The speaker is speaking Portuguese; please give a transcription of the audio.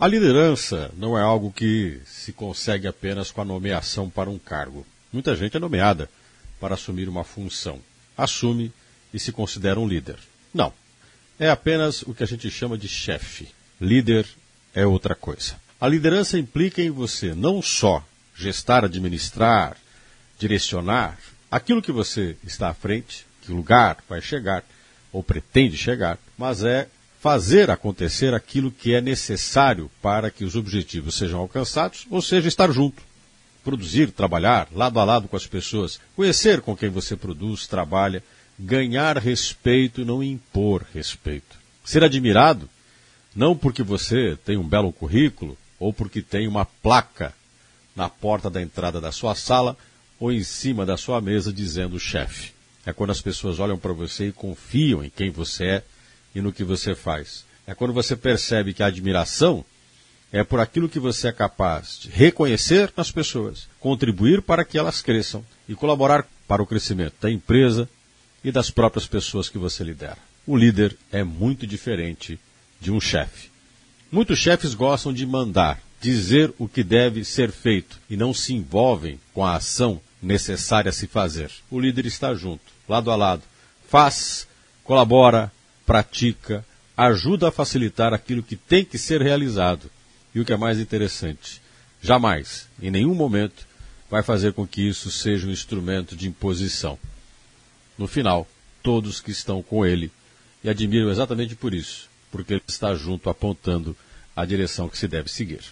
A liderança não é algo que se consegue apenas com a nomeação para um cargo. Muita gente é nomeada para assumir uma função. Assume e se considera um líder. Não. É apenas o que a gente chama de chefe. Líder é outra coisa. A liderança implica em você não só gestar, administrar, direcionar aquilo que você está à frente, que lugar vai chegar ou pretende chegar, mas é fazer acontecer aquilo que é necessário para que os objetivos sejam alcançados, ou seja, estar junto. Produzir, trabalhar lado a lado com as pessoas, conhecer com quem você produz, trabalha, ganhar respeito e não impor respeito. Ser admirado, não porque você tem um belo currículo ou porque tem uma placa na porta da entrada da sua sala ou em cima da sua mesa dizendo chefe. É quando as pessoas olham para você e confiam em quem você é e no que você faz. É quando você percebe que a admiração é por aquilo que você é capaz de reconhecer nas pessoas, contribuir para que elas cresçam e colaborar para o crescimento da empresa e das próprias pessoas que você lidera. O líder é muito diferente de um chefe. Muitos chefes gostam de mandar, dizer o que deve ser feito e não se envolvem com a ação necessária a se fazer. O líder está junto, lado a lado, faz, colabora, pratica, ajuda a facilitar aquilo que tem que ser realizado. E o que é mais interessante, jamais, em nenhum momento, vai fazer com que isso seja um instrumento de imposição. No final, todos que estão com ele e admiram exatamente por isso, porque ele está junto apontando a direção que se deve seguir.